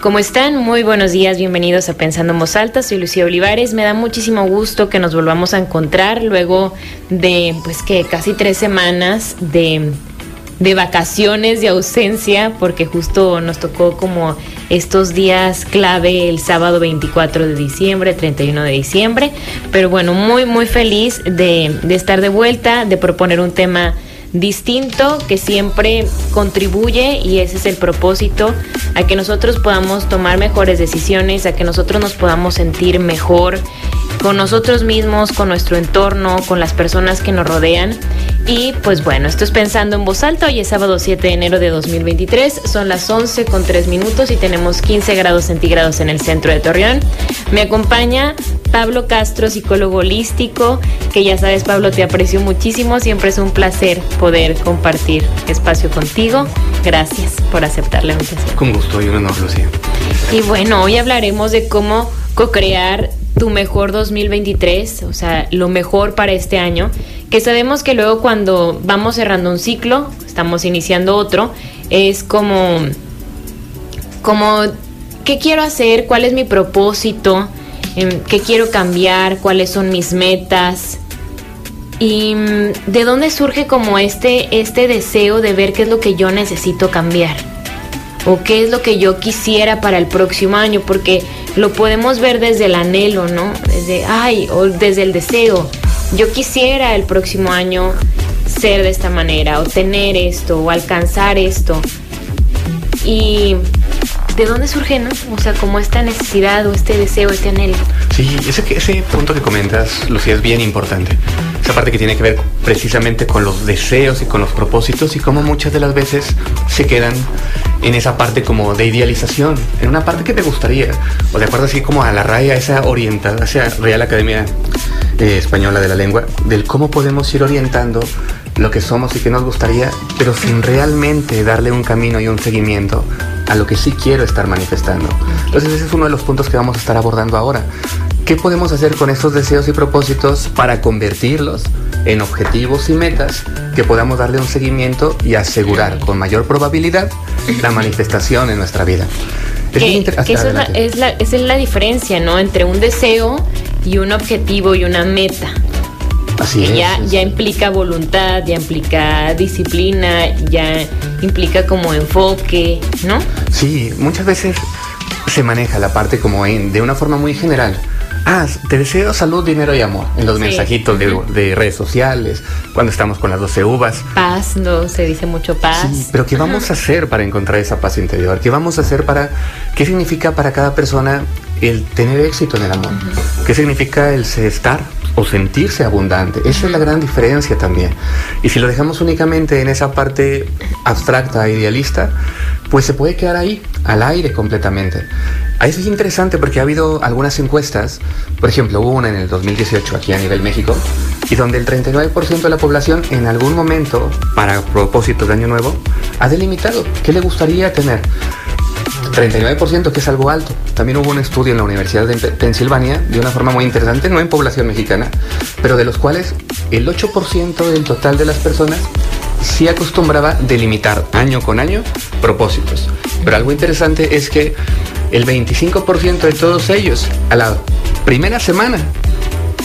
¿Cómo están? Muy buenos días, bienvenidos a Pensando en Alta. Soy Lucía Olivares. Me da muchísimo gusto que nos volvamos a encontrar luego de, pues que casi tres semanas de, de vacaciones, de ausencia, porque justo nos tocó como estos días clave el sábado 24 de diciembre, 31 de diciembre. Pero bueno, muy, muy feliz de, de estar de vuelta, de proponer un tema distinto que siempre contribuye y ese es el propósito a que nosotros podamos tomar mejores decisiones, a que nosotros nos podamos sentir mejor con nosotros mismos, con nuestro entorno, con las personas que nos rodean. Y pues bueno, esto es pensando en voz alta. Hoy es sábado 7 de enero de 2023. Son las 11 con 3 minutos y tenemos 15 grados centígrados en el centro de Torreón. Me acompaña Pablo Castro, psicólogo holístico, que ya sabes, Pablo, te aprecio muchísimo. Siempre es un placer poder compartir espacio contigo. Gracias por aceptar la invitación. Con gusto y un honor, Lucía. Y bueno, hoy hablaremos de cómo co-crear tu mejor 2023, o sea, lo mejor para este año, que sabemos que luego cuando vamos cerrando un ciclo, estamos iniciando otro, es como, como, ¿qué quiero hacer? ¿Cuál es mi propósito? Em, ¿Qué quiero cambiar? ¿Cuáles son mis metas? ¿Y mm, de dónde surge como este, este deseo de ver qué es lo que yo necesito cambiar? ¿O qué es lo que yo quisiera para el próximo año? Porque lo podemos ver desde el anhelo, ¿no? Desde, ay, o desde el deseo. Yo quisiera el próximo año ser de esta manera, o tener esto, o alcanzar esto. Y ¿de dónde surge, no? O sea, como esta necesidad o este deseo, este anhelo. Sí, ese, ese punto que comentas, Lucía, es bien importante. Esa parte que tiene que ver precisamente con los deseos y con los propósitos y cómo muchas de las veces se quedan en esa parte como de idealización, en una parte que te gustaría, o de acuerdo así como a la raya esa orientada hacia Real Academia eh, Española de la Lengua, del cómo podemos ir orientando lo que somos y que nos gustaría, pero sin realmente darle un camino y un seguimiento a lo que sí quiero estar manifestando. Entonces ese es uno de los puntos que vamos a estar abordando ahora. ¿Qué podemos hacer con estos deseos y propósitos para convertirlos en objetivos y metas que podamos darle un seguimiento y asegurar con mayor probabilidad la manifestación en nuestra vida? Que, eso es la, es, la, es la diferencia, ¿no? Entre un deseo y un objetivo y una meta. Así es, ya, ya implica voluntad, ya implica disciplina, ya implica como enfoque, ¿no? Sí, muchas veces se maneja la parte como en, de una forma muy general. Ah, te deseo salud, dinero y amor en los Sí. mensajitos de, de redes sociales, cuando estamos con las 12 uvas. Paz, no se dice mucho paz. Sí, pero ¿qué vamos a hacer para encontrar esa paz interior? ¿Qué vamos a hacer para, qué significa para cada persona el tener éxito en el amor? ¿Qué significa el estar o sentirse abundante? Esa es la gran diferencia también. Y si lo dejamos únicamente en esa parte abstracta, idealista, pues se puede quedar ahí, al aire completamente. Ahí es interesante porque ha habido algunas encuestas, por ejemplo, hubo una en el 2018 aquí a nivel México, y donde el 39% de la población en algún momento, para propósitos de Año Nuevo, ha delimitado qué le gustaría tener. 39% que es algo alto. También hubo un estudio en la Universidad de Pe- Pensilvania de una forma muy interesante, no en población mexicana, pero de los cuales el 8% del total de las personas sí acostumbraba delimitar año con año propósitos. Pero algo interesante es que el 25% de todos ellos a la primera semana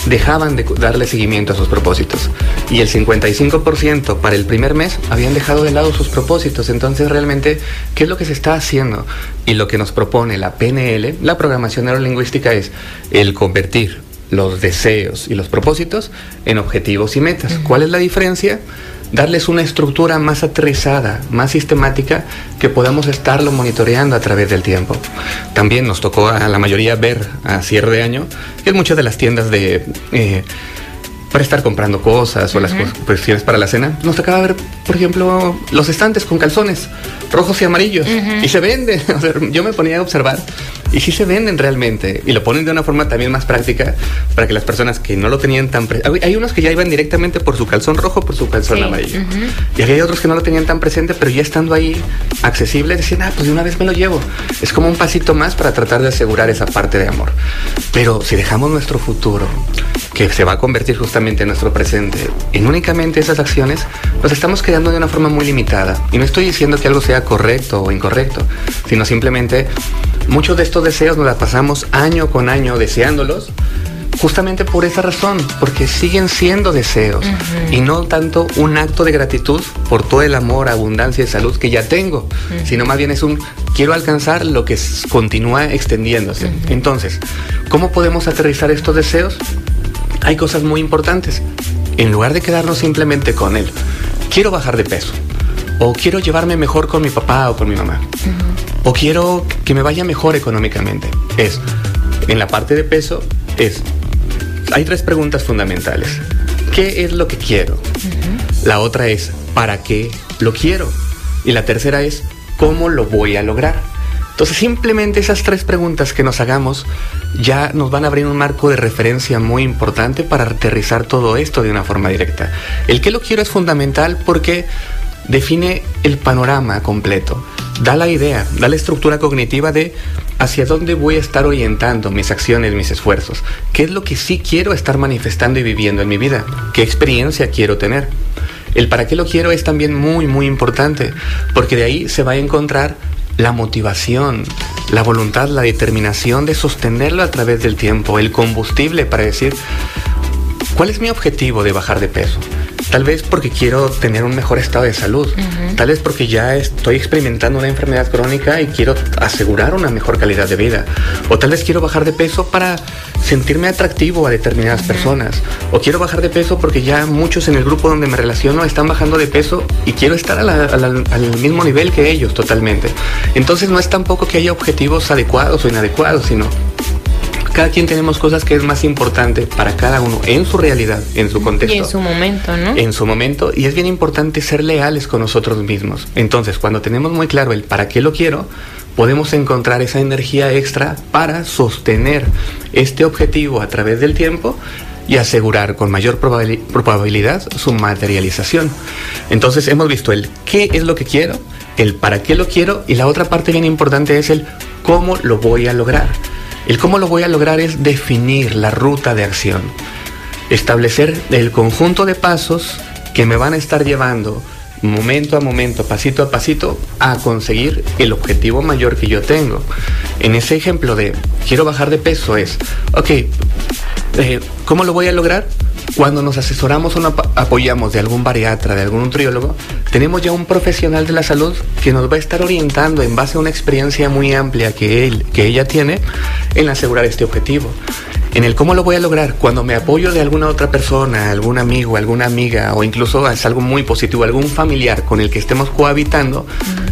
dejaban de darle seguimiento a sus propósitos. Y el 55% para el primer mes habían dejado de lado sus propósitos. Entonces realmente, ¿qué es lo que se está haciendo? Y lo que nos propone la PNL, la programación neurolingüística, es el convertir los deseos y los propósitos en objetivos y metas. ¿Cuál es la diferencia? Darles una estructura más aterrizada, más sistemática, que podamos estarlo monitoreando a través del tiempo. También nos tocó a la mayoría ver a cierre de año que en muchas de las tiendas de... eh, para estar comprando cosas o las cuestiones para la cena, nos tocaba ver, por ejemplo, los estantes con calzones rojos y amarillos y se venden. O sea, yo me ponía a observar Y sí se venden realmente. Y lo ponen de una forma también más práctica para que las personas que no lo tenían tan presente. Hay unos que ya iban directamente por su calzón rojo, por su calzón amarillo. Y hay otros que no lo tenían tan presente, pero ya estando ahí accesible, decían, ah, pues de una vez me lo llevo. Es como un pasito más para tratar de asegurar esa parte de amor. Pero si dejamos nuestro futuro, que se va a convertir justamente en nuestro presente, en únicamente esas acciones, nos estamos quedando de una forma muy limitada. Y no estoy diciendo que algo sea correcto o incorrecto, sino simplemente muchos de estos deseos nos las pasamos año con año deseándolos justamente por esa razón, porque siguen siendo deseos y no tanto un acto de gratitud por todo el amor, abundancia y salud que ya tengo, sino más bien es un quiero alcanzar lo que continúa extendiéndose. Entonces, ¿cómo podemos aterrizar estos deseos? Hay cosas muy importantes. En lugar de quedarnos simplemente con él, quiero bajar de peso, o quiero llevarme mejor con mi papá o con mi mamá, o quiero que me vaya mejor económicamente, es, en la parte de peso, es hay tres preguntas fundamentales. ¿Qué es lo que quiero? La otra es, ¿para qué lo quiero? Y la tercera es, ¿cómo lo voy a lograr? Entonces simplemente esas tres preguntas que nos hagamos ya nos van a abrir un marco de referencia muy importante para aterrizar todo esto de una forma directa. El qué lo quiero es fundamental porque define el panorama completo, da la idea, da la estructura cognitiva de hacia dónde voy a estar orientando mis acciones, mis esfuerzos, qué es lo que sí quiero estar manifestando y viviendo en mi vida, qué experiencia quiero tener. El para qué lo quiero es también muy, muy importante, porque de ahí se va a encontrar la motivación, la voluntad, la determinación de sostenerlo a través del tiempo, el combustible para decir, ¿cuál es mi objetivo de bajar de peso? Tal vez porque quiero tener un mejor estado de salud. Tal vez porque ya estoy experimentando una enfermedad crónica y quiero asegurar una mejor calidad de vida. O tal vez quiero bajar de peso para sentirme atractivo a determinadas personas. O quiero bajar de peso porque ya muchos en el grupo donde me relaciono están bajando de peso y quiero estar al mismo nivel que ellos totalmente. Entonces no es tampoco que haya objetivos adecuados o inadecuados, sino cada quien tenemos cosas que es más importante para cada uno en su realidad, en su contexto. Y en su momento, ¿no? En su momento. Y es bien importante ser leales con nosotros mismos. Entonces, cuando tenemos muy claro el para qué lo quiero, podemos encontrar esa energía extra para sostener este objetivo a través del tiempo y asegurar con mayor probabilidad su materialización. Entonces hemos visto el qué es lo que quiero, el para qué lo quiero y la otra parte bien importante es el cómo lo voy a lograr. El cómo lo voy a lograr es definir la ruta de acción, establecer el conjunto de pasos que me van a estar llevando momento a momento, pasito a pasito, a conseguir el objetivo mayor que yo tengo. En ese ejemplo de quiero bajar de peso es, ok, eh, ¿cómo lo voy a lograr? Cuando nos asesoramos o nos apoyamos de algún bariatra, de algún nutriólogo, tenemos ya un profesional de la salud que nos va a estar orientando en base a una experiencia muy amplia que, él, que ella tiene en asegurar este objetivo. En el cómo lo voy a lograr, cuando me apoyo de alguna otra persona, algún amigo, alguna amiga, o incluso es algo muy positivo, algún familiar con el que estemos cohabitando,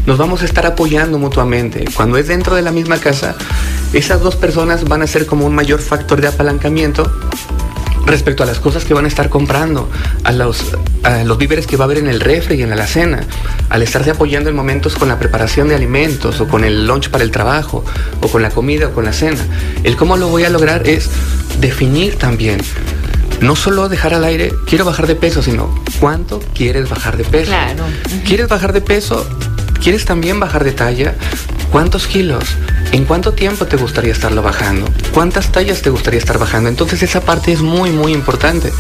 nos vamos a estar apoyando mutuamente. Cuando es dentro de la misma casa, esas dos personas van a ser como un mayor factor de apalancamiento respecto a las cosas que van a estar comprando, a los, los víveres que va a haber en el refri y en la alacena, al estarse apoyando en momentos con la preparación de alimentos o con el lunch para el trabajo o con la comida o con la cena. El cómo lo voy a lograr es definir también. No solo dejar al aire, quiero bajar de peso, sino cuánto quieres bajar de peso. Claro. ¿Quieres bajar de peso? ¿Quieres también bajar de talla? ¿Cuántos kilos? ¿En cuánto tiempo te gustaría estarlo bajando? ¿Cuántas tallas te gustaría estar bajando? Entonces esa parte es muy, muy importante.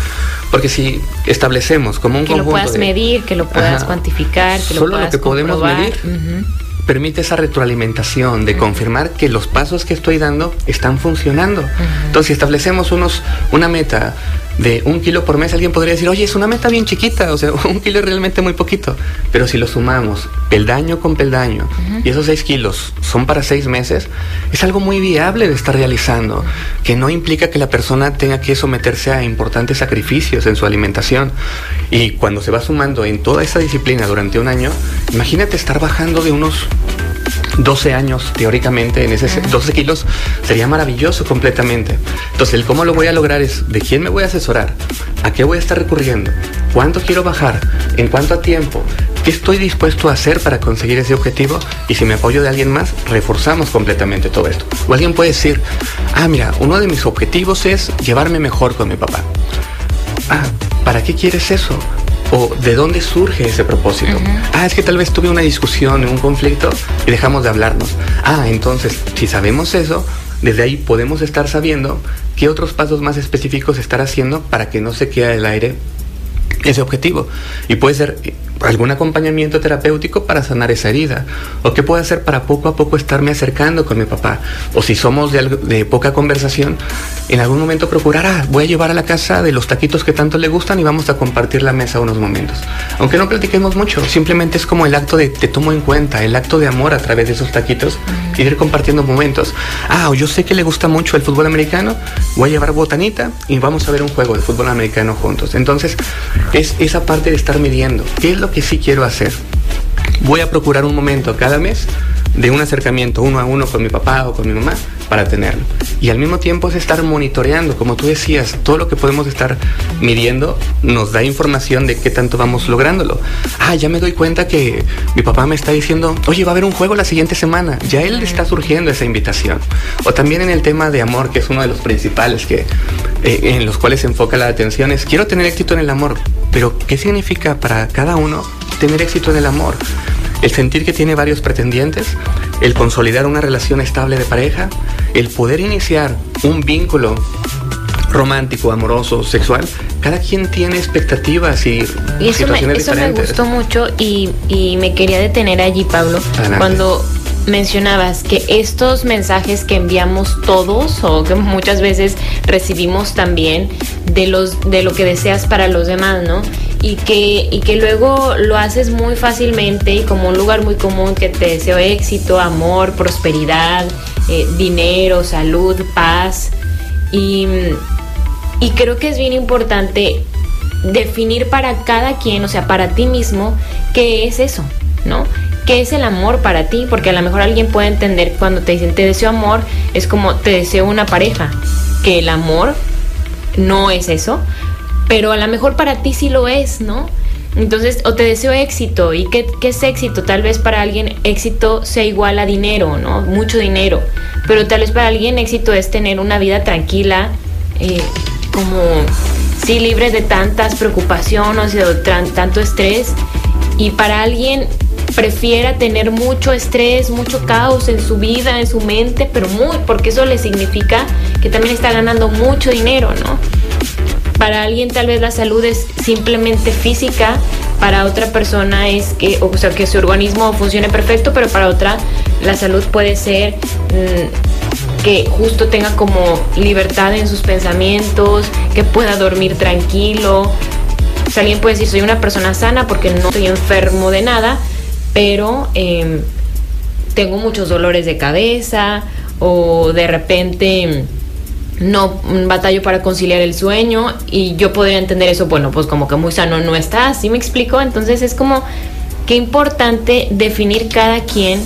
Porque si establecemos como un que lo puedas medir, que lo puedas cuantificar, que solo lo, lo que podemos medir permite esa retroalimentación de confirmar que los pasos que estoy dando están funcionando. Entonces, si establecemos unos, una meta de un kilo por mes, alguien podría decir, oye, es una meta bien chiquita, o sea, un kilo es realmente muy poquito. Pero si lo sumamos peldaño con peldaño y esos seis kilos son para seis meses, es algo muy viable de estar realizando, que no implica que la persona tenga que someterse a importantes sacrificios en su alimentación. Y cuando se va sumando en toda esa disciplina durante un año, imagínate estar bajando de unos 12 años teóricamente en ese 12 kilos sería maravilloso completamente. Entonces, el cómo lo voy a lograr es de quién me voy a asesorar, a qué voy a estar recurriendo, cuánto quiero bajar, en cuánto tiempo, ¿Qué estoy dispuesto a hacer para conseguir ese objetivo? Y si me apoyo de alguien más, reforzamos completamente todo esto. O alguien puede decir, ah, mira, uno de mis objetivos es llevarme mejor con mi papá. Ah, ¿para qué quieres eso? ¿O de dónde surge ese propósito? Ah, es que tal vez tuve una discusión, un conflicto y dejamos de hablarnos. Ah, entonces, si sabemos eso, desde ahí podemos estar sabiendo qué otros pasos más específicos estar haciendo para que no se quede el aire ese objetivo. Y puede ser algún acompañamiento terapéutico para sanar esa herida. O qué puedo hacer para poco a poco estarme acercando con mi papá. O si somos de, de, poca conversación, en algún momento procurar, ah, voy a llevar a la casa de los taquitos que tanto le gustan y vamos a compartir la mesa unos momentos. Aunque no platiquemos mucho, simplemente es como el acto de te tomo en cuenta, el acto de amor a través de esos taquitos y ir compartiendo momentos. Ah, o yo sé que le gusta mucho el fútbol americano, voy a llevar botanita y vamos a ver un juego de fútbol americano juntos. Entonces, es esa parte de estar midiendo. ¿Qué es lo que sí quiero hacer? Voy a procurar un momento cada mes de un acercamiento uno a uno con mi papá o con mi mamá para tenerlo. Y al mismo tiempo es estar monitoreando, como tú decías, todo lo que podemos estar midiendo nos da información de qué tanto vamos lográndolo. Ah, ya me doy cuenta que mi papá me está diciendo, oye, va a haber un juego la siguiente semana. Ya él está surgiendo esa invitación. O también en el tema de amor, que es uno de los principales que, eh, en los cuales se enfoca la atención, es quiero tener éxito en el amor. Pero, ¿qué significa para cada uno tener éxito en el amor? El sentir que tiene varios pretendientes, el consolidar una relación estable de pareja, el poder iniciar un vínculo romántico, amoroso, sexual, cada quien tiene expectativas y, y eso me, eso me gustó mucho y, y, me quería detener allí, Pablo, cuando mencionabas que estos mensajes que enviamos todos o que muchas veces recibimos también de los de lo que deseas para los demás, ¿no? Y que, y que luego lo haces muy fácilmente y como un lugar muy común que te deseo éxito, amor, prosperidad, eh, dinero, salud, paz. Y, y creo que es bien importante definir para cada quien, o sea, para ti mismo, qué es eso, ¿no? ¿Qué es el amor para ti? Porque a lo mejor alguien puede entender cuando te dicen te deseo amor, es como te deseo una pareja, que el amor no es eso, pero a lo mejor para ti sí lo es, ¿no? Entonces, o te deseo éxito. ¿Y qué, es éxito? Tal vez para alguien éxito sea igual a dinero, ¿no? Mucho dinero. Pero tal vez para alguien éxito es tener una vida tranquila, eh, como, sí, libre de tantas preocupaciones, de tanto estrés. Y para alguien prefiera tener mucho estrés, mucho caos en su vida, en su mente, pero muy, porque eso le significa que también está ganando mucho dinero, ¿no? Para alguien tal vez la salud es simplemente física, para otra persona es que, o sea, que su organismo funcione perfecto, pero para otra la salud puede ser mm, que justo tenga como libertad en sus pensamientos, que pueda dormir tranquilo. Alguien puede decir, soy una persona sana porque no estoy enfermo de nada, pero em, tengo muchos dolores de cabeza o de repente no batallo para conciliar el sueño y yo podría entender eso, bueno, pues como que muy sano no está, ¿sí me explico? Entonces es como qué importante definir cada quien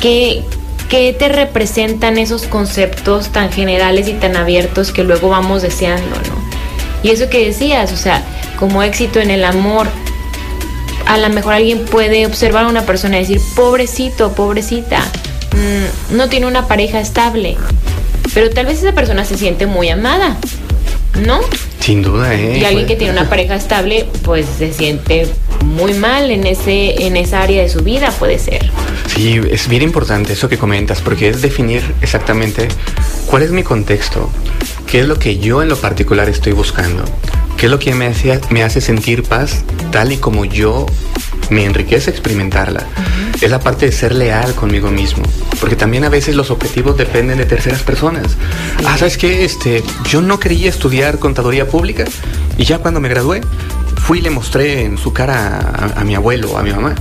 qué, qué te representan esos conceptos tan generales y tan abiertos que luego vamos deseando, ¿no? Y eso que decías, o sea, como éxito en el amor, a lo mejor alguien puede observar a una persona y decir, pobrecito, pobrecita, mm, no tiene una pareja estable pero tal vez esa persona se siente muy amada, ¿no? Sin duda, ¿eh? Y alguien que tiene una pareja estable, pues se siente muy mal en, ese, en esa área de su vida, puede ser. Sí, es bien importante eso que comentas, porque es definir exactamente cuál es mi contexto, qué es lo que yo en lo particular estoy buscando, qué es lo que me hace, me hace sentir paz tal y como yo me enriquece experimentarla. Es la parte de ser leal conmigo mismo. Porque también a veces los objetivos dependen de terceras personas. Ah, ¿sabes qué? Este, yo no quería estudiar contaduría pública y ya cuando me gradué fui y le mostré en su cara a, mi abuelo, a mi mamá.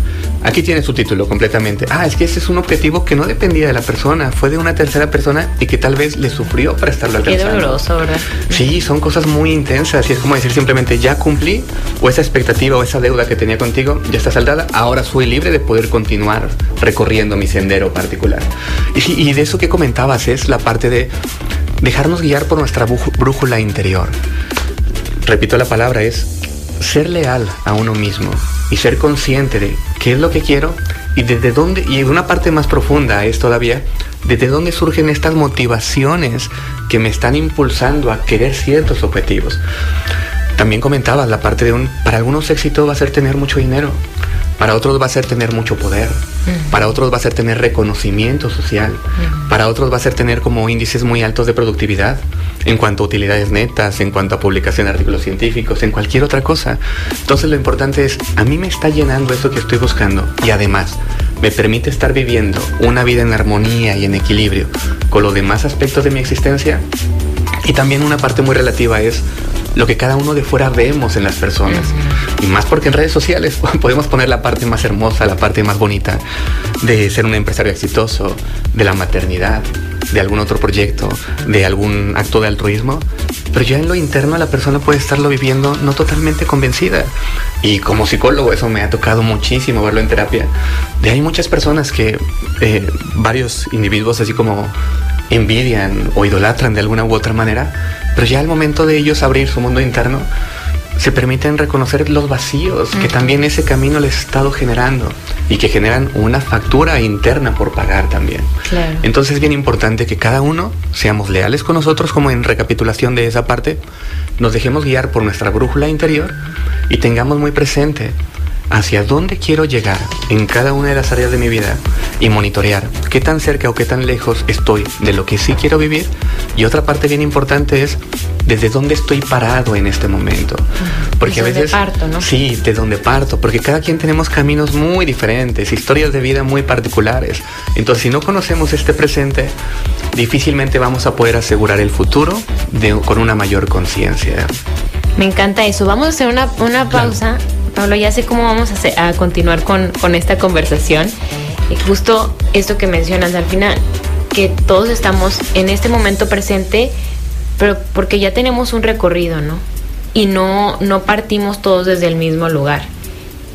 Aquí tiene su título completamente. Ah, es que ese es un objetivo que no dependía de la persona, fue de una tercera persona y que tal vez le sufrió para estarlo alcanzando. Qué doloroso, ¿verdad? Sí, son cosas muy intensas y es como decir simplemente ya cumplí o esa expectativa o esa deuda que tenía contigo ya está saldada, ahora soy libre de poder continuar recorriendo mi sendero particular. Y, y de eso que comentabas es la parte de dejarnos guiar por nuestra brújula interior. Repito la palabra, es ser leal a uno mismo y ser consciente de qué es lo que quiero y desde dónde, y una parte más profunda es todavía, desde dónde surgen estas motivaciones que me están impulsando a querer ciertos objetivos. También comentabas la parte de un, para algunos éxito va a ser tener mucho dinero, para otros va a ser tener mucho poder, para otros va a ser tener reconocimiento social, para otros va a ser tener como índices muy altos de productividad en cuanto a utilidades netas, en cuanto a publicación de artículos científicos, en cualquier otra cosa. Entonces lo importante es, a mí me está llenando eso que estoy buscando y además me permite estar viviendo una vida en armonía y en equilibrio con los demás aspectos de mi existencia. Y también una parte muy relativa es lo que cada uno de fuera vemos en las personas. Y más porque en redes sociales podemos poner la parte más hermosa, la parte más bonita de ser un empresario exitoso, de la maternidad, de algún otro proyecto, de algún acto de altruismo. Pero ya en lo interno la persona puede estarlo viviendo no totalmente convencida. Y como psicólogo eso me ha tocado muchísimo verlo en terapia. De hay muchas personas que, eh, varios individuos así como envidian o idolatran de alguna u otra manera, pero ya al momento de ellos abrir su mundo interno, se permiten reconocer los vacíos que también ese camino les ha estado generando y que generan una factura interna por pagar también. Entonces es bien importante que cada uno seamos leales con nosotros, como en recapitulación de esa parte, nos dejemos guiar por nuestra brújula interior y tengamos muy presente hacia dónde quiero llegar en cada una de las áreas de mi vida y monitorear qué tan cerca o qué tan lejos estoy de lo que sí quiero vivir. Y otra parte bien importante es desde dónde estoy parado en este momento. Porque a veces... Parto, ¿no? Sí, de dónde parto, porque cada quien tenemos caminos muy diferentes, historias de vida muy particulares. Entonces, si no conocemos este presente, difícilmente vamos a poder asegurar el futuro con una mayor conciencia. Me encanta eso. Vamos a hacer una, una pausa. Pablo, ya sé cómo vamos a, continuar con, esta conversación. Y justo esto que mencionas al final, que todos estamos en este momento presente, pero porque ya tenemos un recorrido, ¿no? Y no, no partimos todos desde el mismo lugar.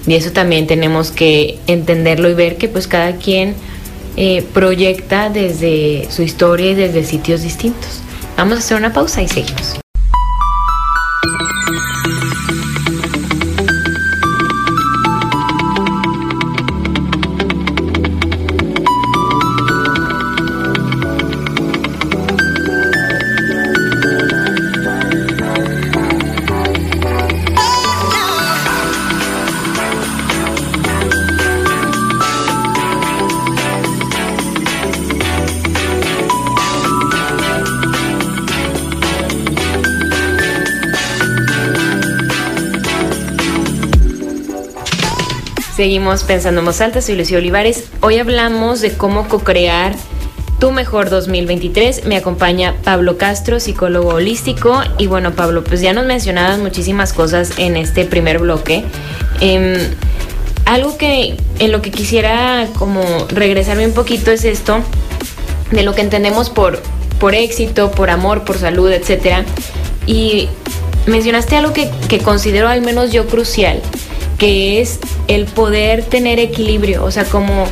Y eso también tenemos que entenderlo y ver que pues cada quien eh, proyecta desde su historia y desde sitios distintos. Vamos a hacer una pausa y seguimos. Seguimos pensando en voz alta, soy Lucía Olivares. Hoy hablamos de cómo co-crear tu mejor 2023. Me acompaña Pablo Castro, psicólogo holístico. Y bueno, Pablo, pues ya nos mencionabas muchísimas cosas en este primer bloque. Em, algo que en lo que quisiera como regresarme un poquito es esto de lo que entendemos por, por éxito, por amor, por salud, etcétera. Y mencionaste algo que, que considero al menos yo crucial, que es el poder tener equilibrio, o sea, como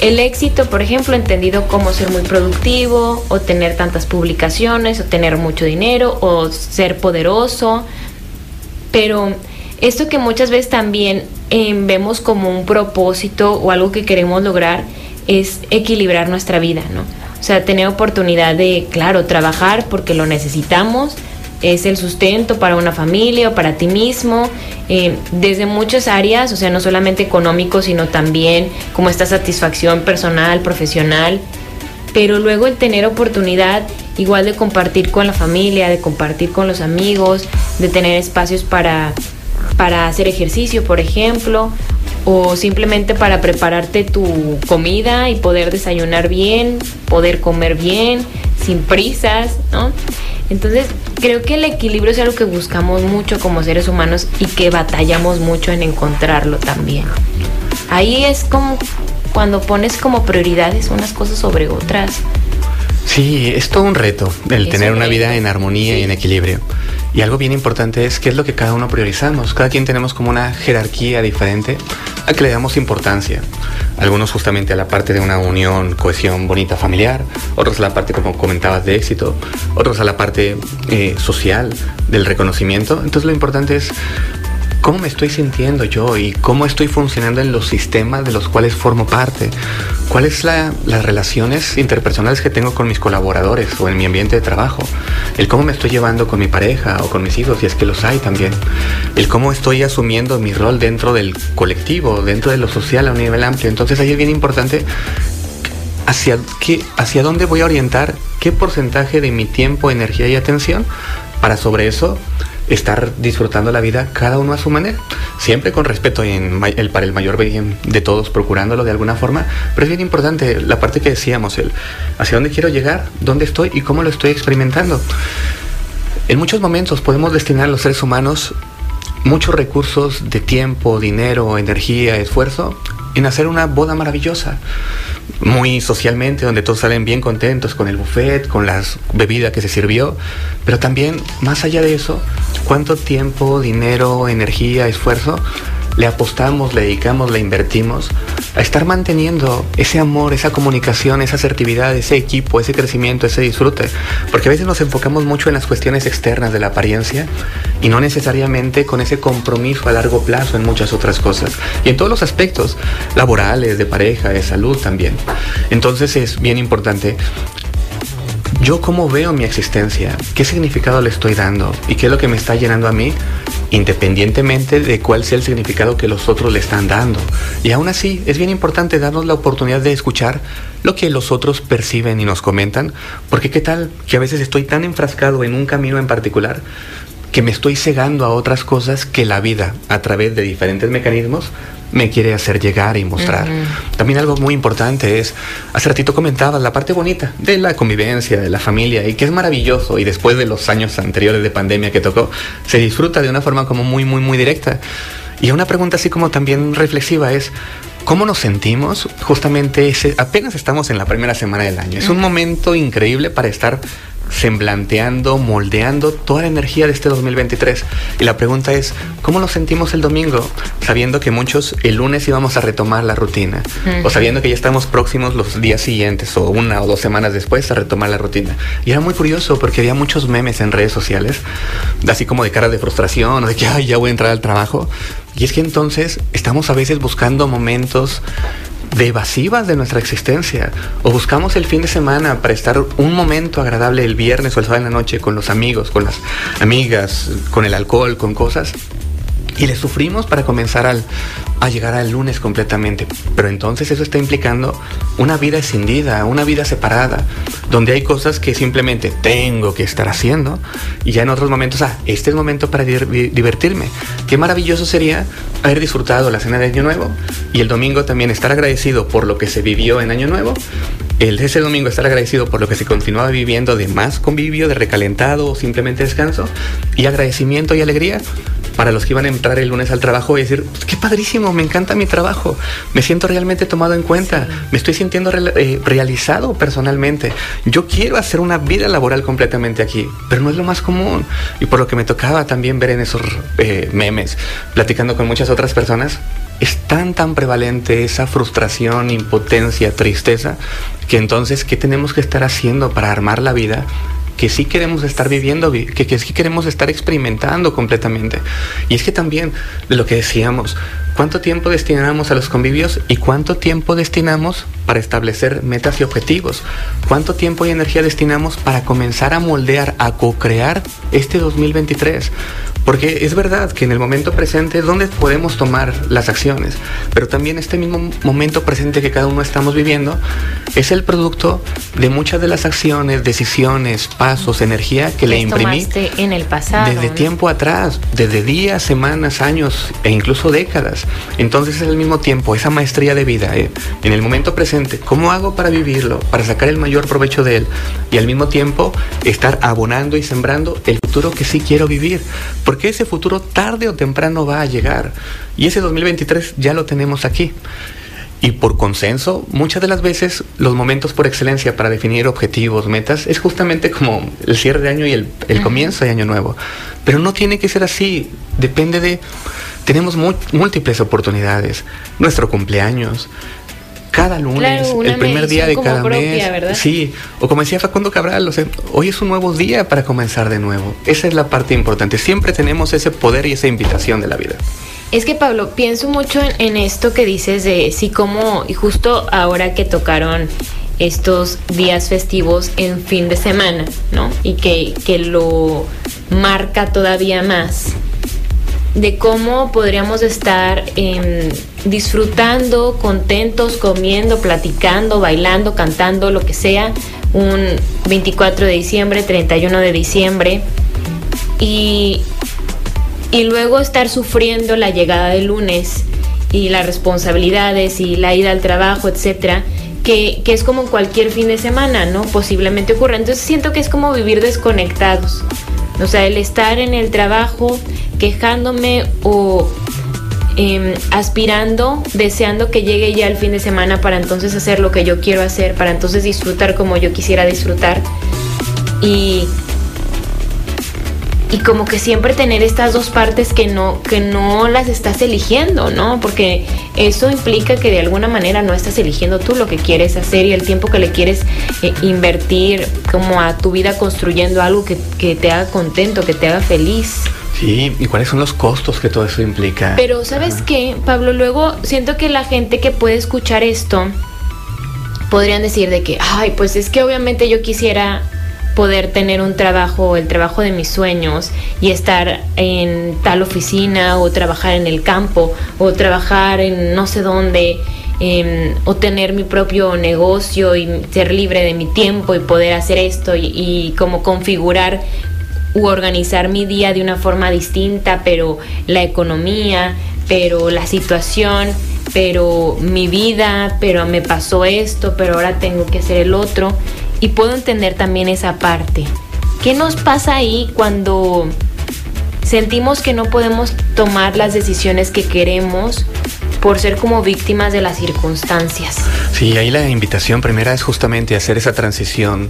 el éxito, por ejemplo, entendido como ser muy productivo, o tener tantas publicaciones, o tener mucho dinero, o ser poderoso, pero esto que muchas veces también em, vemos como un propósito o algo que queremos lograr es equilibrar nuestra vida, ¿no? O sea, tener oportunidad de, claro, trabajar porque lo necesitamos, es el sustento para una familia o para ti mismo, eh, desde muchas áreas, o sea, no solamente económico, sino también como esta satisfacción personal, profesional, pero luego el tener oportunidad igual de compartir con la familia, de compartir con los amigos, de tener espacios para, para hacer ejercicio, por ejemplo, o simplemente para prepararte tu comida y poder desayunar bien, poder comer bien, sin prisas, ¿no? Entonces, creo que el equilibrio es algo que buscamos mucho como seres humanos y que batallamos mucho en encontrarlo también. Ahí es como cuando pones como prioridades unas cosas sobre otras. Sí, es todo un reto el tener una vida en armonía y en equilibrio. Y algo bien importante es qué es lo que cada uno priorizamos. Cada quien tenemos como una jerarquía diferente a que le damos importancia. Algunos justamente a la parte de una unión, cohesión bonita familiar, otros a la parte, como comentabas, de éxito, otros a la parte eh, social, del reconocimiento. Entonces lo importante es cómo me estoy sintiendo yo y cómo estoy funcionando en los sistemas de los cuales formo parte. ¿Cuáles son las relaciones interpersonales que tengo con mis colaboradores o en mi ambiente de trabajo? El cómo me estoy llevando con mi pareja o con mis hijos, si es que los hay también. El cómo estoy asumiendo mi rol dentro del colectivo, dentro de lo social a un nivel amplio. Entonces ahí es bien importante hacia, qué, hacia dónde voy a orientar qué porcentaje de mi tiempo, energía y atención para sobre eso estar disfrutando la vida cada uno a su manera, siempre con respeto y el, para el mayor bien de todos, procurándolo de alguna forma, pero es bien importante la parte que decíamos, el hacia dónde quiero llegar, dónde estoy y cómo lo estoy experimentando. En muchos momentos podemos destinar a los seres humanos muchos recursos de tiempo, dinero, energía, esfuerzo en hacer una boda maravillosa muy socialmente, donde todos salen bien contentos con el buffet, con las bebidas que se sirvió, pero también, más allá de eso, cuánto tiempo, dinero, energía, esfuerzo le apostamos, le dedicamos, le invertimos a estar manteniendo ese amor, esa comunicación, esa asertividad, ese equipo, ese crecimiento, ese disfrute. Porque a veces nos enfocamos mucho en las cuestiones externas de la apariencia y no necesariamente con ese compromiso a largo plazo en muchas otras cosas. Y en todos los aspectos, laborales, de pareja, de salud también. Entonces es bien importante yo cómo veo mi existencia, qué significado le estoy dando y qué es lo que me está llenando a mí, independientemente de cuál sea el significado que los otros le están dando. Y aún así, es bien importante darnos la oportunidad de escuchar lo que los otros perciben y nos comentan, porque qué tal que a veces estoy tan enfrascado en un camino en particular que me estoy cegando a otras cosas que la vida, a través de diferentes mecanismos, me quiere hacer llegar y mostrar. También algo muy importante es, hace ratito comentabas la parte bonita de la convivencia, de la familia, y que es maravilloso, y después de los años anteriores de pandemia que tocó, se disfruta de una forma como muy, muy, muy directa. Y una pregunta así como también reflexiva es, ¿Cómo nos sentimos? Justamente ese, apenas estamos en la primera semana del año. Es un momento increíble para estar semblanteando, moldeando toda la energía de este 2023. Y la pregunta es, ¿cómo nos sentimos el domingo? Sabiendo que muchos el lunes íbamos a retomar la rutina, o sabiendo que ya estamos próximos los días siguientes o una o dos semanas después a retomar la rutina. Y era muy curioso porque había muchos memes en redes sociales, así como de cara de frustración o de que, ay, ya voy a entrar al trabajo. Y es que entonces estamos a veces buscando momentos de evasivas de nuestra existencia. O buscamos el fin de semana para estar un momento agradable el viernes o el sábado en la noche con los amigos, con las amigas, con el alcohol, con cosas. Y le sufrimos para comenzar al, a llegar al lunes completamente. Pero entonces eso está implicando una vida escindida, una vida separada, donde hay cosas que simplemente tengo que estar haciendo y ya en otros momentos, ah, este es momento para divertirme. Qué maravilloso sería haber disfrutado la cena de Año Nuevo y el domingo también estar agradecido por lo que se vivió en Año Nuevo. El, ese domingo estar agradecido por lo que se continuaba viviendo de más convivio, de recalentado o simplemente descanso y agradecimiento y alegría para los que iban a entrar el lunes al trabajo y decir, pues, qué padrísimo, me encanta mi trabajo, me siento realmente tomado en cuenta, me estoy sintiendo eh, realizado personalmente, yo quiero hacer una vida laboral completamente aquí, pero no es lo más común. Y por lo que me tocaba también ver en esos eh, memes, platicando con muchas otras personas, es tan tan prevalente esa frustración, impotencia, tristeza, que entonces, ¿qué tenemos que estar haciendo para armar la vida que sí queremos estar viviendo, que, que sí queremos estar experimentando completamente. Y es que también, lo que decíamos, ¿cuánto tiempo destinamos a los convivios y cuánto tiempo destinamos para establecer metas y objetivos? ¿Cuánto tiempo y energía destinamos para comenzar a moldear, a co-crear este 2023? Porque es verdad que en el momento presente es donde podemos tomar las acciones, pero también este mismo momento presente que cada uno estamos viviendo es el producto de muchas de las acciones, decisiones, pasos, energía que le imprimí en el pasado, desde tiempo atrás, desde días, semanas, años e incluso décadas. Entonces es el mismo tiempo, esa maestría de vida ¿eh? en el momento presente. ¿Cómo hago para vivirlo, para sacar el mayor provecho de él y al mismo tiempo estar abonando y sembrando el futuro que sí quiero vivir? porque ese futuro tarde o temprano va a llegar. Y ese 2023 ya lo tenemos aquí. Y por consenso, muchas de las veces los momentos por excelencia para definir objetivos, metas, es justamente como el cierre de año y el, comienzo de año nuevo. Pero no tiene que ser así. Depende de... Tenemos múltiples oportunidades. Nuestro cumpleaños, cada lunes, el primer día de cada mes. ¿verdad? Sí, o como decía Facundo Cabral, hoy es un nuevo día para comenzar de nuevo. Esa es la parte importante. Siempre tenemos ese poder y esa invitación de la vida. Es que Pablo, pienso mucho en, esto que dices de sí como, y justo ahora que tocaron estos días festivos en fin de semana, ¿no? Y que, que lo marca todavía más de cómo podríamos estar em, disfrutando, contentos, comiendo, platicando, bailando, cantando, lo que sea, un 24 de diciembre, 31 de diciembre, y, y luego estar sufriendo la llegada del lunes y las responsabilidades y la ida al trabajo, etcétera, que, que, es como cualquier fin de semana, ¿no? Posiblemente ocurra. Entonces siento que es como vivir desconectados. O sea, el estar en el trabajo quejándome o em, aspirando, deseando que llegue ya el fin de semana para entonces hacer lo que yo quiero hacer, para entonces disfrutar como yo quisiera disfrutar. Y y como que siempre tener estas dos partes que no que no las estás eligiendo, ¿no? Porque eso implica que de alguna manera no estás eligiendo tú lo que quieres hacer y el tiempo que le quieres eh, invertir como a tu vida construyendo algo que, que te haga contento, que te haga feliz. Sí, ¿y cuáles son los costos que todo eso implica? Pero ¿sabes qué, Pablo? Luego siento que la gente que puede escuchar esto podrían decir de que, ay, pues es que obviamente yo quisiera poder tener un trabajo, el trabajo de mis sueños y estar en tal oficina o trabajar en el campo o trabajar en no sé dónde em, o tener mi propio negocio y ser libre de mi tiempo y poder hacer esto y, y como configurar u organizar mi día de una forma distinta, pero la economía, pero la situación, pero mi vida, pero me pasó esto, pero ahora tengo que hacer el otro y puedo entender también esa parte. ¿Qué nos pasa ahí cuando sentimos que no podemos tomar las decisiones que queremos por ser como víctimas de las circunstancias? Sí, ahí la invitación primera es justamente hacer esa transición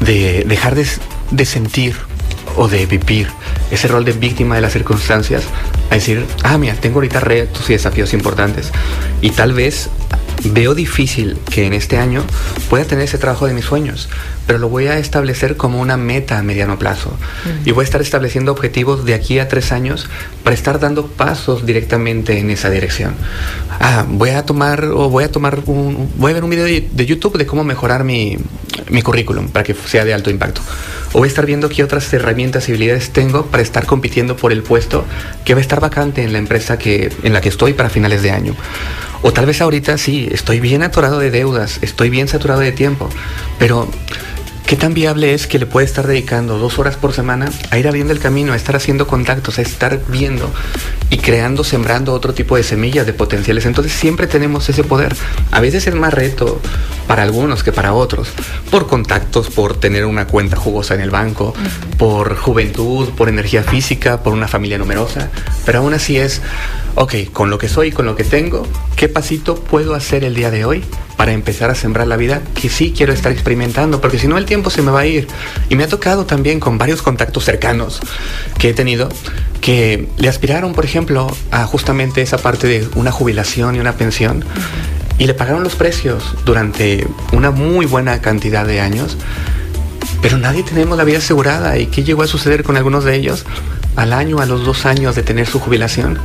de dejar de, de sentir o de vivir ese rol de víctima de las circunstancias a decir, ah, mira, tengo ahorita retos y desafíos importantes y tal vez Veo difícil que en este año pueda tener ese trabajo de mis sueños, pero lo voy a establecer como una meta a mediano plazo. Y voy a estar estableciendo objetivos de aquí a tres años para estar dando pasos directamente en esa dirección. Ah, voy a tomar o voy a tomar un, voy a ver un video de, YouTube de cómo mejorar mi, mi currículum para que sea de alto impacto. O voy a estar viendo qué otras herramientas y habilidades tengo para estar compitiendo por el puesto que va a estar vacante en la empresa que, en la que estoy para finales de año. O tal vez ahorita sí, estoy bien atorado de deudas, estoy bien saturado de tiempo, pero ¿qué tan viable es que le pueda estar dedicando dos horas por semana a ir abriendo el camino, a estar haciendo contactos, a estar viendo y creando, sembrando otro tipo de semillas de potenciales? Entonces siempre tenemos ese poder. A veces es más reto para algunos que para otros, por contactos, por tener una cuenta jugosa en el banco, por juventud, por energía física, por una familia numerosa, pero aún así es ok, con lo que soy, con lo que tengo, ¿qué pasito puedo hacer el día de hoy para empezar a sembrar la vida que sí quiero estar experimentando? Porque si no el tiempo se me va a ir. Y me ha tocado también con varios contactos cercanos que he tenido que le aspiraron, por ejemplo, a justamente esa parte de una jubilación y una pensión. Y le pagaron los precios durante una muy buena cantidad de años. Pero nadie tenemos la vida asegurada. ¿Y qué llegó a suceder con algunos de ellos? Al año, a los dos años de tener su jubilación,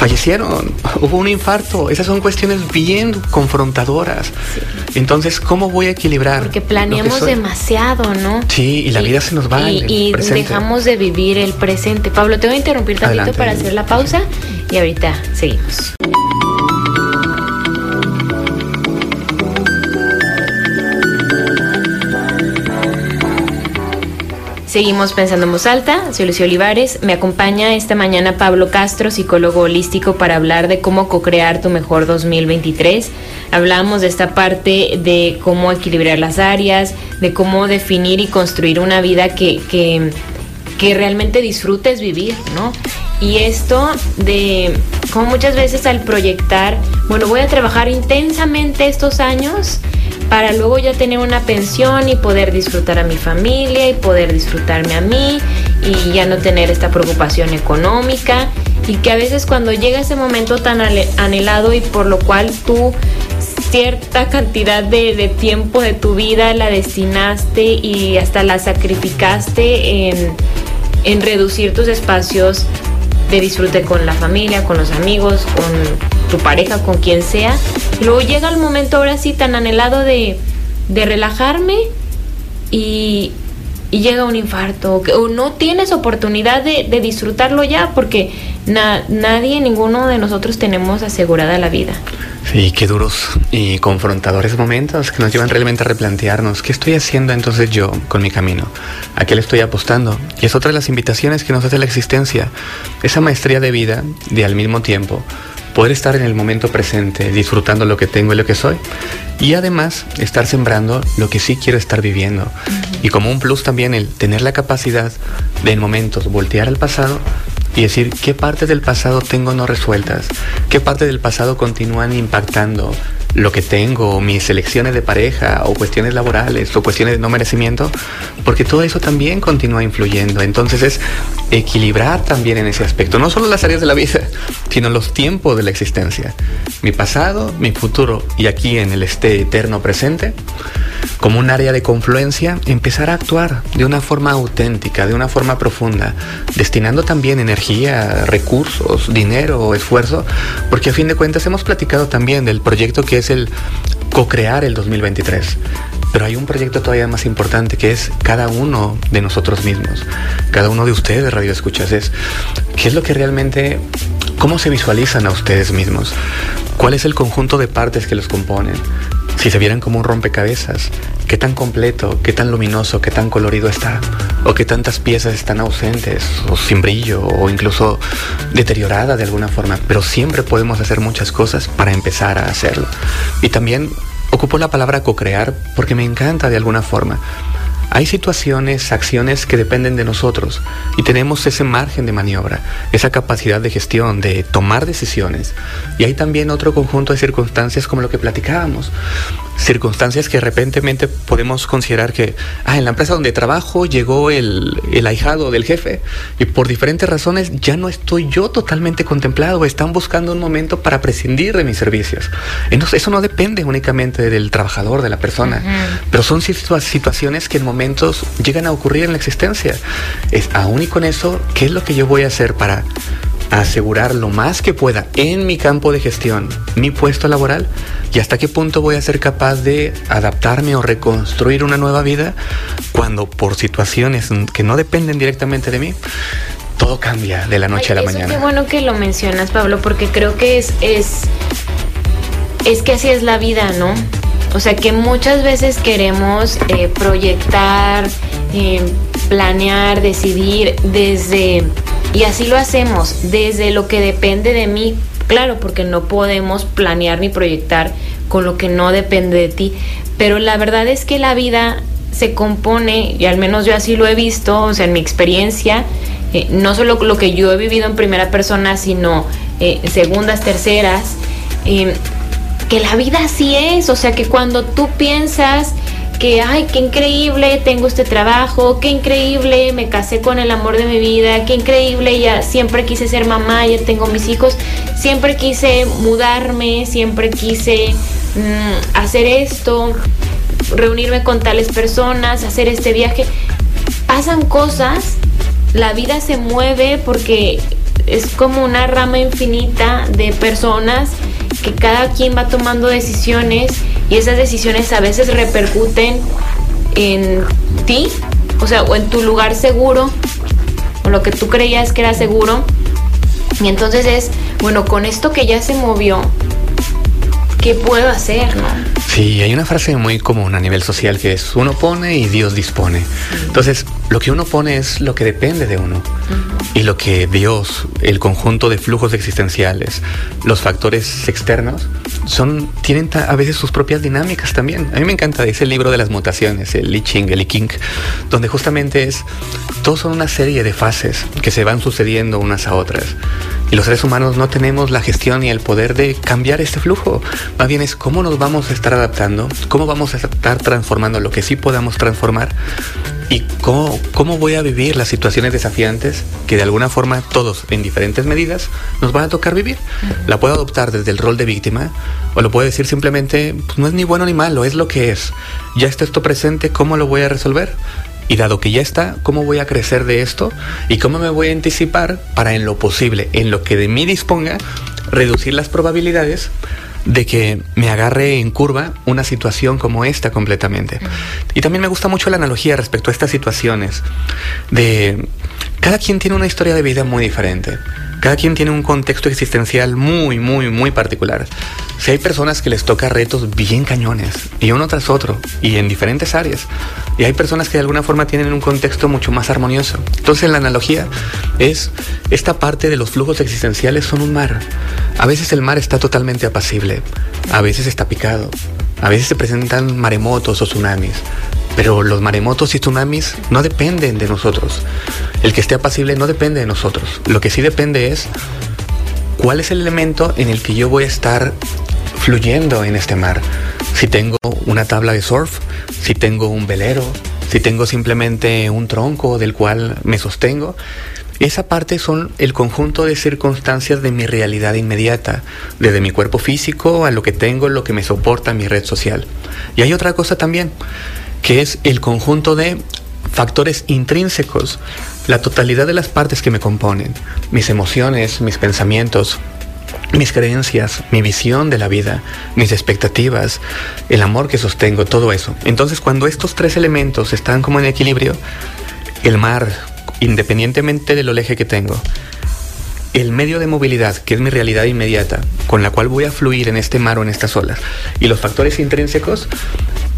fallecieron, hubo un infarto. Esas son cuestiones bien confrontadoras. Entonces, ¿cómo voy a equilibrar? Porque planeamos demasiado, ¿no? Sí, y la vida se nos va. Y, dejamos de vivir el presente. Pablo, te voy a interrumpir tantito para hacer la pausa y ahorita seguimos. Seguimos pensando en voz alta, soy Lucio Olivares, me acompaña esta mañana Pablo Castro, psicólogo holístico, para hablar de cómo co-crear tu mejor 2023. Hablamos de esta parte de cómo equilibrar las áreas, de cómo definir y construir una vida que, que, que realmente disfrutes vivir, ¿no? Y esto de como muchas veces al proyectar, bueno, voy a trabajar intensamente estos años, para luego ya tener una pensión y poder disfrutar a mi familia y poder disfrutarme a mí y ya no tener esta preocupación económica. Y que a veces cuando llega ese momento tan anhelado y por lo cual tú cierta cantidad de, tiempo de tu vida la destinaste y hasta la sacrificaste en, en reducir tus espacios de disfrute con la familia, con los amigos, con tu pareja, con quien sea. Y luego llega el momento ahora sí tan anhelado de, de relajarme y, y llega un infarto o, no tienes oportunidad de, de disfrutarlo ya porque nadie, ninguno de nosotros tenemos asegurada la vida. Sí, qué duros y confrontadores momentos que nos llevan realmente a replantearnos qué estoy haciendo entonces yo con mi camino, a qué le estoy apostando. Y es otra de las invitaciones que nos hace la existencia, esa maestría de vida de al mismo tiempo poder estar en el momento presente, disfrutando lo que tengo y lo que soy. Y además estar sembrando lo que sí quiero estar viviendo. Y como un plus también el tener la capacidad de en momentos voltear al pasado y decir qué partes del pasado tengo no resueltas, qué partes del pasado continúan impactando lo que tengo, mis elecciones de pareja o cuestiones laborales o cuestiones de no merecimiento, porque todo eso también continúa influyendo. Entonces es equilibrar también en ese aspecto, no solo las áreas de la vida, sino los tiempos de la existencia. Mi pasado, mi futuro y aquí en el este eterno presente como un área de confluencia, empezar a actuar de una forma auténtica, de una forma profunda, destinando también energía, recursos, dinero, esfuerzo, porque a fin de cuentas hemos platicado también del proyecto que es el co-crear el 2023. Pero hay un proyecto todavía más importante que es cada uno de nosotros mismos, cada uno de ustedes, Radio Escuchas, es qué es lo que realmente, cómo se visualizan a ustedes mismos, cuál es el conjunto de partes que los componen, si se vieran como un rompecabezas, qué tan completo, qué tan luminoso, qué tan colorido está, o qué tantas piezas están ausentes, o sin brillo, o incluso deteriorada de alguna forma, pero siempre podemos hacer muchas cosas para empezar a hacerlo. Y también ocupo la palabra co-crear porque me encanta de alguna forma. Hay situaciones, acciones que dependen de nosotros y tenemos ese margen de maniobra, esa capacidad de gestión, de tomar decisiones. Y hay también otro conjunto de circunstancias como lo que platicábamos circunstancias que repentemente podemos considerar que, ah, en la empresa donde trabajo llegó el, el ahijado del jefe y por diferentes razones ya no estoy yo totalmente contemplado, están buscando un momento para prescindir de mis servicios. Entonces, eso no depende únicamente del trabajador, de la persona, pero son situaciones que en momentos llegan a ocurrir en la existencia. Es aún y con eso, ¿qué es lo que yo voy a hacer para asegurar lo más que pueda en mi campo de gestión, mi puesto laboral, y hasta qué punto voy a ser capaz de adaptarme o reconstruir una nueva vida cuando por situaciones que no dependen directamente de mí, todo cambia de la noche a la mañana. Qué bueno que lo mencionas, Pablo, porque creo que es, es, es que así es la vida, ¿no? O sea que muchas veces queremos eh, proyectar, eh, planear, decidir desde y así lo hacemos desde lo que depende de mí, claro, porque no podemos planear ni proyectar con lo que no depende de ti, pero la verdad es que la vida se compone, y al menos yo así lo he visto, o sea, en mi experiencia, eh, no solo lo que yo he vivido en primera persona, sino eh, segundas, terceras, eh, que la vida así es, o sea, que cuando tú piensas que, ay, qué increíble, tengo este trabajo, qué increíble, me casé con el amor de mi vida, qué increíble, ya siempre quise ser mamá, ya tengo mis hijos, siempre quise mudarme, siempre quise mm, hacer esto, reunirme con tales personas, hacer este viaje. Pasan cosas, la vida se mueve porque es como una rama infinita de personas que cada quien va tomando decisiones y esas decisiones a veces repercuten en ti, o sea, o en tu lugar seguro, o lo que tú creías que era seguro. Y entonces es, bueno, con esto que ya se movió, ¿qué puedo hacer? No? Sí, hay una frase muy común a nivel social que es uno pone y Dios dispone. Entonces, lo que uno pone es lo que depende de uno. Y lo que Dios, el conjunto de flujos existenciales, los factores externos, son, tienen a veces sus propias dinámicas también. A mí me encanta ese libro de las mutaciones, el Li Ching, el Li King, donde justamente es, todos son una serie de fases que se van sucediendo unas a otras Y los seres humanos no tenemos la gestión y el poder de cambiar este flujo. Más bien es cómo nos vamos a estar adaptando, cómo vamos a estar transformando lo que sí podamos transformar y cómo, cómo voy a vivir las situaciones desafiantes que de alguna forma todos en diferentes medidas nos van a tocar vivir. La puedo adoptar desde el rol de víctima o lo puedo decir simplemente, pues no es ni bueno ni malo, es lo que es. Ya está esto presente, ¿cómo lo voy a resolver? Y dado que ya está, ¿cómo voy a crecer de esto? ¿Y cómo me voy a anticipar para en lo posible, en lo que de mí disponga, reducir las probabilidades de que me agarre en curva una situación como esta completamente. Y también me gusta mucho la analogía respecto a estas situaciones de cada quien tiene una historia de vida muy diferente. Cada quien tiene un contexto existencial muy, muy, muy particular. Si hay personas que les toca retos bien cañones, y uno tras otro, y en diferentes áreas, y hay personas que de alguna forma tienen un contexto mucho más armonioso. Entonces la analogía es, esta parte de los flujos existenciales son un mar. A veces el mar está totalmente apacible, a veces está picado, a veces se presentan maremotos o tsunamis, pero los maremotos y tsunamis no dependen de nosotros. El que esté apacible no depende de nosotros. Lo que sí depende es cuál es el elemento en el que yo voy a estar fluyendo en este mar. Si tengo una tabla de surf, si tengo un velero, si tengo simplemente un tronco del cual me sostengo. Esa parte son el conjunto de circunstancias de mi realidad inmediata, desde mi cuerpo físico a lo que tengo, lo que me soporta mi red social. Y hay otra cosa también, que es el conjunto de factores intrínsecos, la totalidad de las partes que me componen, mis emociones, mis pensamientos, mis creencias, mi visión de la vida, mis expectativas, el amor que sostengo, todo eso. Entonces cuando estos tres elementos están como en equilibrio, el mar, independientemente del oleaje que tengo, el medio de movilidad, que es mi realidad inmediata, con la cual voy a fluir en este mar o en estas olas, y los factores intrínsecos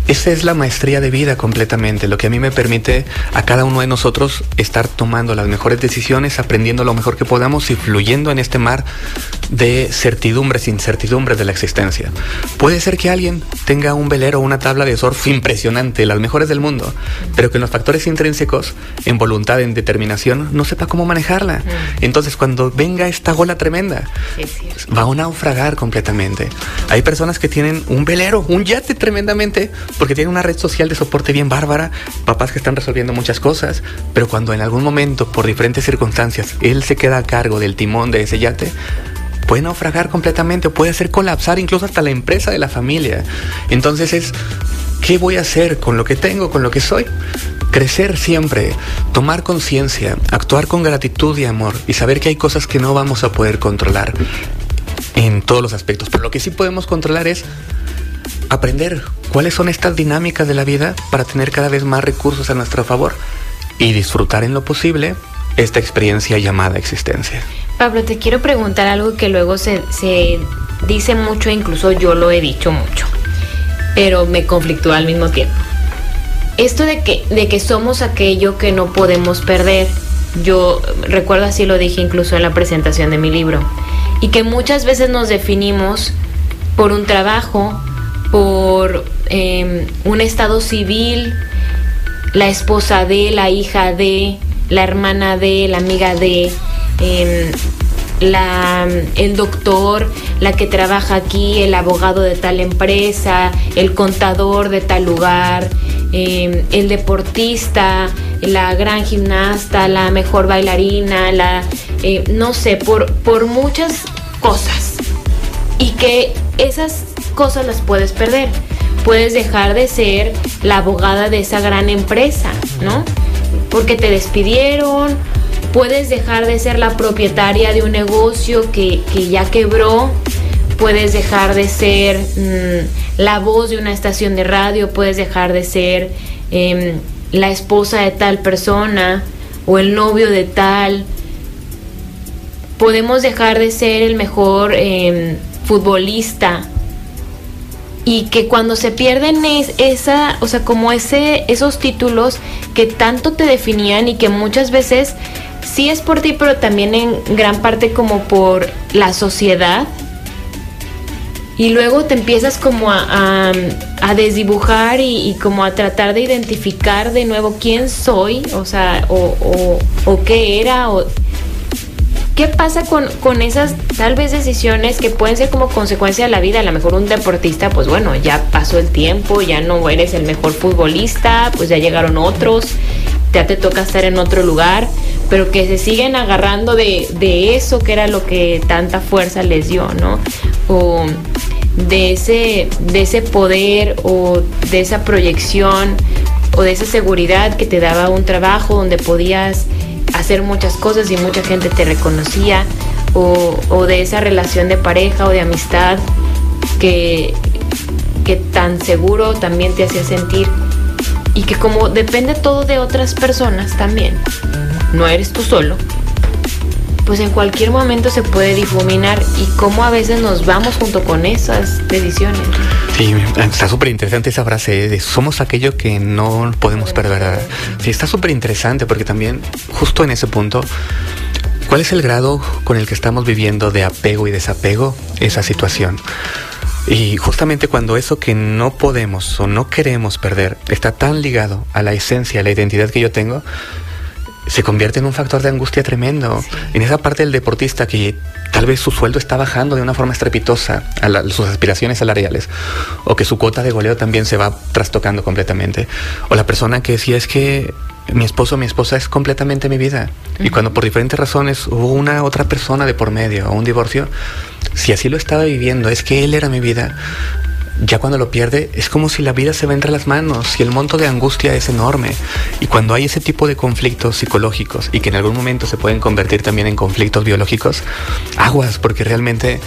esa es la maestría de vida completamente, lo que a mí me permite a cada uno de nosotros estar tomando las mejores decisiones, aprendiendo lo mejor que podamos y fluyendo en este mar de certidumbres, incertidumbres de la existencia. Puede ser que alguien tenga un velero o una tabla de surf impresionante, las mejores del mundo, pero que en los factores intrínsecos, en voluntad, en determinación, no sepa cómo manejarla. Mm. Entonces, cuando venga esta gola tremenda, va a naufragar completamente. Hay personas que tienen un velero, un yate tremendamente, porque tienen una red social de soporte bien bárbara, papás que están resolviendo muchas cosas, pero cuando en algún momento, por diferentes circunstancias, él se queda a cargo del timón de ese yate, puede naufragar completamente, puede hacer colapsar incluso hasta la empresa de la familia. Entonces es, ¿qué voy a hacer con lo que tengo, con lo que soy? Crecer siempre, tomar conciencia, actuar con gratitud y amor y saber que hay cosas que no vamos a poder controlar en todos los aspectos. Pero lo que sí podemos controlar es aprender cuáles son estas dinámicas de la vida para tener cada vez más recursos a nuestro favor y disfrutar en lo posible esta experiencia llamada existencia. Pablo, te quiero preguntar algo que luego se, dice mucho, incluso yo lo he dicho mucho, pero me conflictúa al mismo tiempo. Esto de que, de que somos aquello que no podemos perder, yo recuerdo así lo dije incluso en la presentación de mi libro, y que muchas veces nos definimos por un trabajo, por em, un estado civil, la esposa de, la hija de, la hermana de, la amiga de, em, la, el doctor, la que trabaja aquí, el abogado de tal empresa, el contador de tal lugar, em, el deportista, la gran gimnasta, la mejor bailarina, la, no sé, por, por muchas cosas. Y que esas cosas las puedes perder. Puedes dejar de ser la abogada de esa gran empresa, ¿no? Porque te despidieron, puedes dejar de ser la propietaria de un negocio que, ya quebró, puedes dejar de ser mm, la voz de una estación de radio, puedes dejar de ser em, la esposa de tal persona o el novio de tal. Podemos dejar de ser el mejor em, futbolista y que cuando se pierden es esa, o sea, como ese esos títulos que tanto te definían y que muchas veces sí es por ti, pero también en gran parte como por la sociedad. Y luego te empiezas como a, a, desdibujar y, como a tratar de identificar de nuevo quién soy, o sea, o, o, o qué era, o, ¿qué pasa con, con esas tal vez decisiones que pueden ser como consecuencia de la vida? A lo mejor un deportista, pues bueno, ya pasó el tiempo, ya no eres el mejor futbolista, pues ya llegaron otros, ya te toca estar en otro lugar, pero que se siguen agarrando de, de eso que era lo que tanta fuerza les dio, ¿no? O de ese, de ese poder o de esa proyección o de esa seguridad que te daba un trabajo donde podías hacer muchas cosas y mucha gente te reconocía, o, de esa relación de pareja o de amistad que, que tan seguro también te hacía sentir y que como depende todo de otras personas también, no eres tú solo, pues en cualquier momento se puede difuminar y cómo a veces nos vamos junto con esas decisiones. Sí, está súper interesante esa frase de somos aquello que no podemos perder. Sí, está súper interesante porque también justo en ese punto, ¿cuál es el grado con el que estamos viviendo de apego y desapego esa situación? Y justamente cuando eso que no podemos o no queremos perder está tan ligado a la esencia, a la identidad que yo tengo, se convierte en un factor de angustia tremendo. En esa parte del deportista que tal vez su sueldo está bajando de una forma estrepitosa a sus aspiraciones salariales, o que su cuota de goleo también se va trastocando completamente, o la persona que decía es que mi esposo mi esposa es completamente mi vida, y cuando por diferentes razones hubo una otra persona de por medio o un divorcio, si así lo estaba viviendo, es que él era mi vida, ya cuando lo pierde es como si la vida se va entre las manos y el monto de angustia es enorme. Y cuando hay ese tipo de conflictos psicológicos y que en algún momento se pueden convertir también en conflictos biológicos, aguas, porque realmente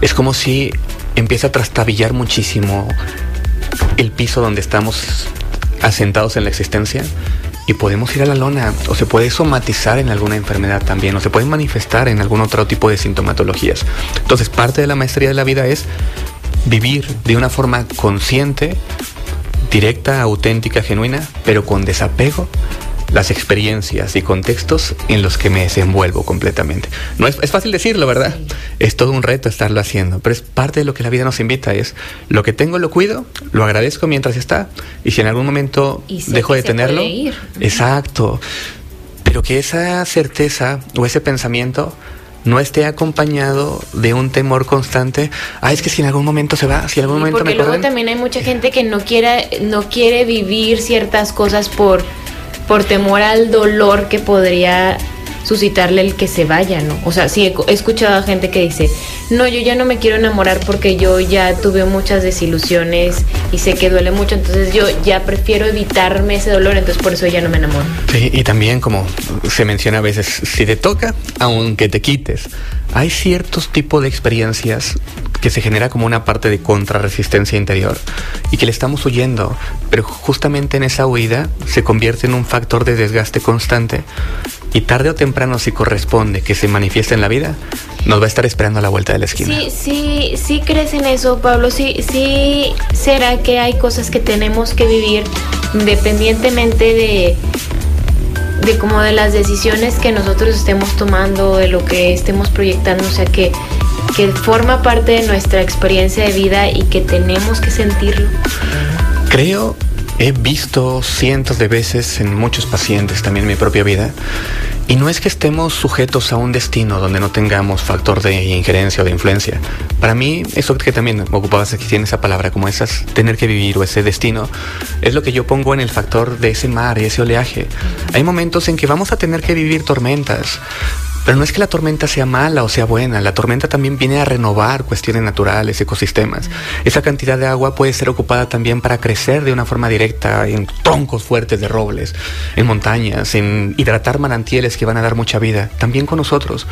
es como si empieza a trastabillar muchísimo el piso donde estamos asentados en la existencia y podemos ir a la lona o se puede somatizar en alguna enfermedad también o se puede manifestar en algún otro tipo de sintomatologías. Entonces parte de la maestría de la vida es vivir de una forma consciente, directa, auténtica, genuina, pero con desapego las experiencias y contextos en los que me desenvuelvo completamente. No es, fácil decirlo, ¿verdad? Es todo un reto estarlo haciendo, pero es parte de lo que la vida nos invita, es lo que tengo lo cuido, lo agradezco mientras está, y si en algún momento dejo de tenerlo, exacto, pero que esa certeza o ese pensamiento no esté acompañado de un temor constante. Ah, es que si en algún momento se va, si en algún momento porque luego también hay mucha gente que no quiere, no quiere vivir ciertas cosas por, por temor al dolor que podría suscitarle el que se vaya, ¿no? O sea, sí he, escuchado a gente que dice, no, yo ya no me quiero enamorar porque yo ya tuve muchas desilusiones y sé que duele mucho, entonces yo ya prefiero evitarme ese dolor, entonces por eso ya no me enamoro. Sí, y también como se menciona a veces, si te toca, aunque te quites, hay ciertos tipos de experiencias que se genera como una parte de contrarresistencia interior y que le estamos huyendo, pero justamente en esa huida se convierte en un factor de desgaste constante y tarde o temprano si corresponde que se manifieste en la vida, nos va a estar esperando a la vuelta de la esquina. Sí, sí, sí crees en eso, Pablo. Sí, sí será que hay cosas que tenemos que vivir independientemente de de como de las decisiones que nosotros estemos tomando, de lo que estemos proyectando, o sea que que forma parte de nuestra experiencia de vida y que tenemos que sentirlo. Creo he visto cientos de veces en muchos pacientes, también en mi propia vida, y no es que estemos sujetos a un destino donde no tengamos factor de injerencia o de influencia. Para mí, eso que también ocupabas aquí, tiene esa palabra, como esas, tener que vivir o ese destino, es lo que yo pongo en el factor de ese mar y ese oleaje. Hay momentos en que vamos a tener que vivir tormentas, pero no es que la tormenta sea mala o sea buena, la tormenta también viene a renovar cuestiones naturales, ecosistemas. Esa cantidad de agua puede ser ocupada también para crecer de una forma directa en troncos fuertes de robles, en montañas, en hidratar manantiales que van a dar mucha vida, también con nosotros.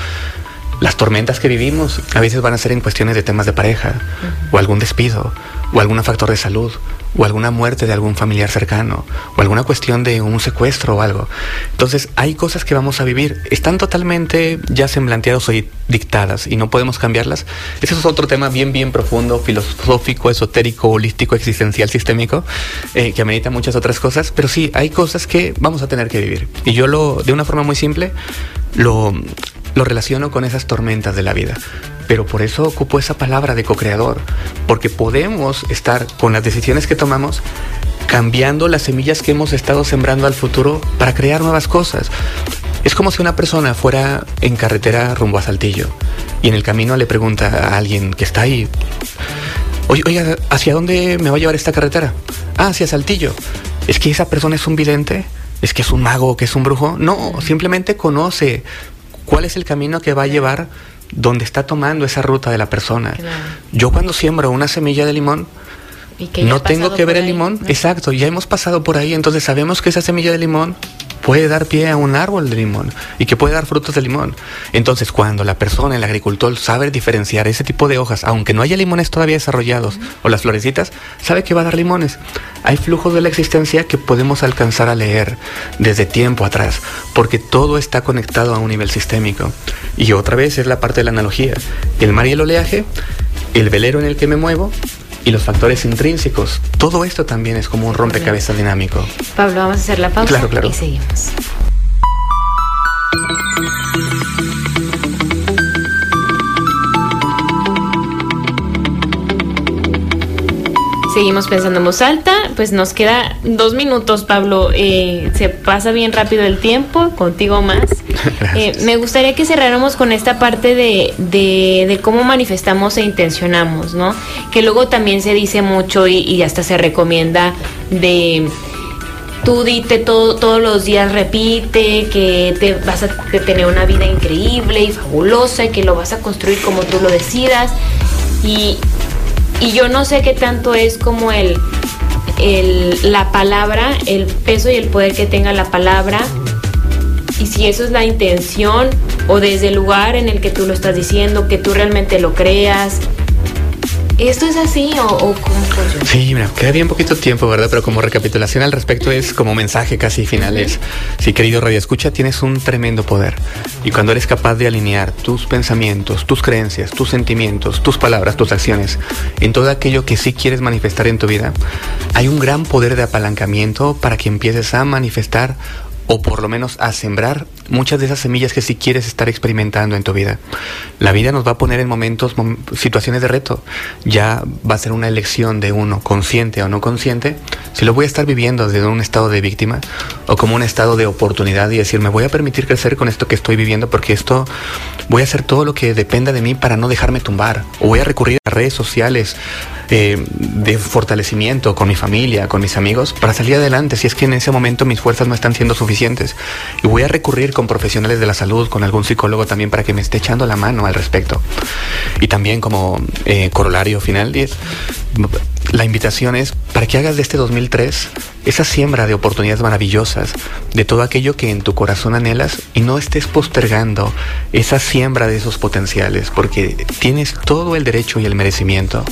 Las tormentas que vivimos a veces van a ser en cuestiones de temas de pareja, o algún despido, o algún factor de salud, o alguna muerte de algún familiar cercano, o alguna cuestión de un secuestro o algo. Entonces hay cosas que vamos a vivir, están totalmente ya semblanteadas o dictadas y no podemos cambiarlas. Ese es otro tema bien, bien profundo, filosófico, esotérico, holístico, existencial, sistémico, eh, que amerita muchas otras cosas, pero sí, hay cosas que vamos a tener que vivir. Y yo lo, de una forma muy simple, lo, lo relaciono con esas tormentas de la vida. Pero por eso ocupo esa palabra de co-creador, porque podemos estar con las decisiones que tomamos cambiando las semillas que hemos estado sembrando al futuro para crear nuevas cosas. Es como si una persona fuera en carretera rumbo a Saltillo y en el camino le pregunta a alguien que está ahí, oiga, ¿hacia dónde me va a llevar esta carretera? Ah, hacia Saltillo. ¿Es que esa persona es un vidente? ¿Es que es un mago, que es un brujo? No, simplemente conoce cuál es el camino que va a llevar donde está tomando esa ruta de la persona. Yo cuando siembro una semilla de limón, no tengo que ver el limón, exacto, ya hemos pasado por ahí, entonces sabemos que esa semilla de limón puede dar pie a un árbol de limón y que puede dar frutos de limón. Entonces, cuando la persona, el agricultor, sabe diferenciar ese tipo de hojas, aunque no haya limones todavía desarrollados o las florecitas, sabe que va a dar limones. Hay flujos de la existencia que podemos alcanzar a leer desde tiempo atrás, porque todo está conectado a un nivel sistémico. Y otra vez es la parte de la analogía. El mar y el oleaje, el velero en el que me muevo, y los factores intrínsecos. Todo esto también es como un rompecabezas dinámico. Pablo, vamos a hacer la pausa claro, claro. y seguimos. Seguimos pensando en voz alta, pues nos queda dos minutos, Pablo. Eh, se pasa bien rápido el tiempo, contigo más. Eh, me gustaría que cerráramos con esta parte de, de, cómo manifestamos e intencionamos, ¿no? Que luego también se dice mucho y, y hasta se recomienda de tú dite todo, todos los días repite que te vas a tener una vida increíble y fabulosa y que lo vas a construir como tú lo decidas. Y, y yo no sé qué tanto es como el, el, la palabra, el peso y el poder que tenga la palabra. Y si eso es la intención o desde el lugar en el que tú lo estás diciendo, que tú realmente lo creas, ¿Esto es así o, cómo funciona? Sí, mira, queda bien poquito tiempo, ¿verdad? Pero como recapitulación al respecto es como mensaje casi final es, sí, querido Radio Escucha, tienes un tremendo poder. Y cuando eres capaz de alinear tus pensamientos, tus creencias, tus sentimientos, tus palabras, tus acciones, en todo aquello que sí quieres manifestar en tu vida, hay un gran poder de apalancamiento para que empieces a manifestar o por lo menos a sembrar muchas de esas semillas que sí quieres estar experimentando en tu vida. La vida nos va a poner en momentos, situaciones de reto. Ya va a ser una elección de uno, consciente o no consciente, si lo voy a estar viviendo desde un estado de víctima o como un estado de oportunidad y decir, me voy a permitir crecer con esto que estoy viviendo porque esto voy a hacer todo lo que dependa de mí para no dejarme tumbar. O voy a recurrir a redes sociales eh, de fortalecimiento con mi familia, con mis amigos, para salir adelante si es que en ese momento mis fuerzas no están siendo suficientes. Y voy a recurrir con profesionales de la salud, con algún psicólogo también para que me esté echando la mano al respecto. Y también como eh, corolario final, 10, la invitación es para que hagas de este 2003 esa siembra de oportunidades maravillosas, de todo aquello que en tu corazón anhelas y no estés postergando esa siembra de esos potenciales, porque tienes todo el derecho y el merecimiento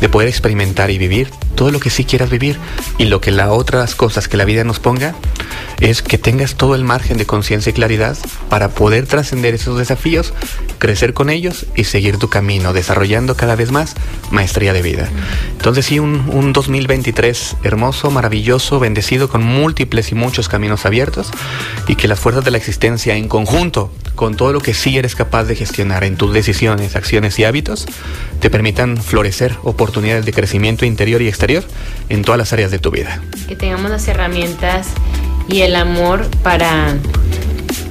de poder experimentar y vivir todo lo que sí quieras vivir y lo que las otras cosas que la vida nos ponga es que tengas todo el margen de conciencia y claridad para poder trascender esos desafíos, crecer con ellos y seguir tu camino, desarrollando cada vez más maestría de vida. Entonces sí, un, un 2023 hermoso, maravilloso, bendecido, con múltiples y muchos caminos abiertos y que las fuerzas de la existencia en conjunto con todo lo que sí eres capaz de gestionar en tus decisiones, acciones y hábitos, te permitan florecer oportunidades de crecimiento interior y exterior en todas las áreas de tu vida. Que tengamos las herramientas y el amor para,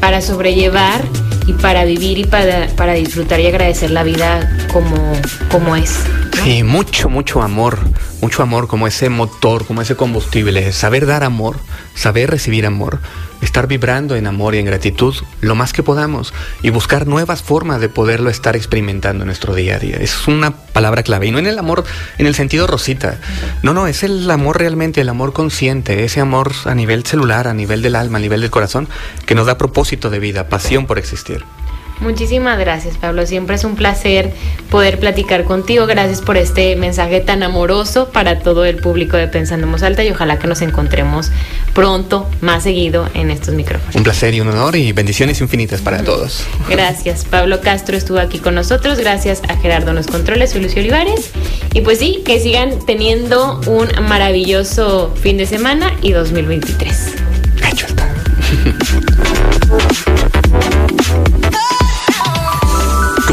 para sobrellevar y para vivir y para, para disfrutar y agradecer la vida como, como es. Sí, mucho, mucho amor, mucho amor como ese motor, como ese combustible, saber dar amor, saber recibir amor, estar vibrando en amor y en gratitud lo más que podamos y buscar nuevas formas de poderlo estar experimentando en nuestro día a día. Es una palabra clave y no en el amor en el sentido rosita. No, no, es el amor realmente, el amor consciente, ese amor a nivel celular, a nivel del alma, a nivel del corazón, que nos da propósito de vida, pasión por existir. Muchísimas gracias, Pablo. Siempre es un placer poder platicar contigo. Gracias por este mensaje tan amoroso para todo el público de Pensando en Alta y ojalá que nos encontremos pronto, más seguido en estos micrófonos. Un placer y un honor y bendiciones infinitas para todos. Gracias. Pablo Castro estuvo aquí con nosotros. Gracias a Gerardo Nos Controles, soy Lucio Olivares. Y pues sí, que sigan teniendo un maravilloso fin de semana y 2023. Hecho está.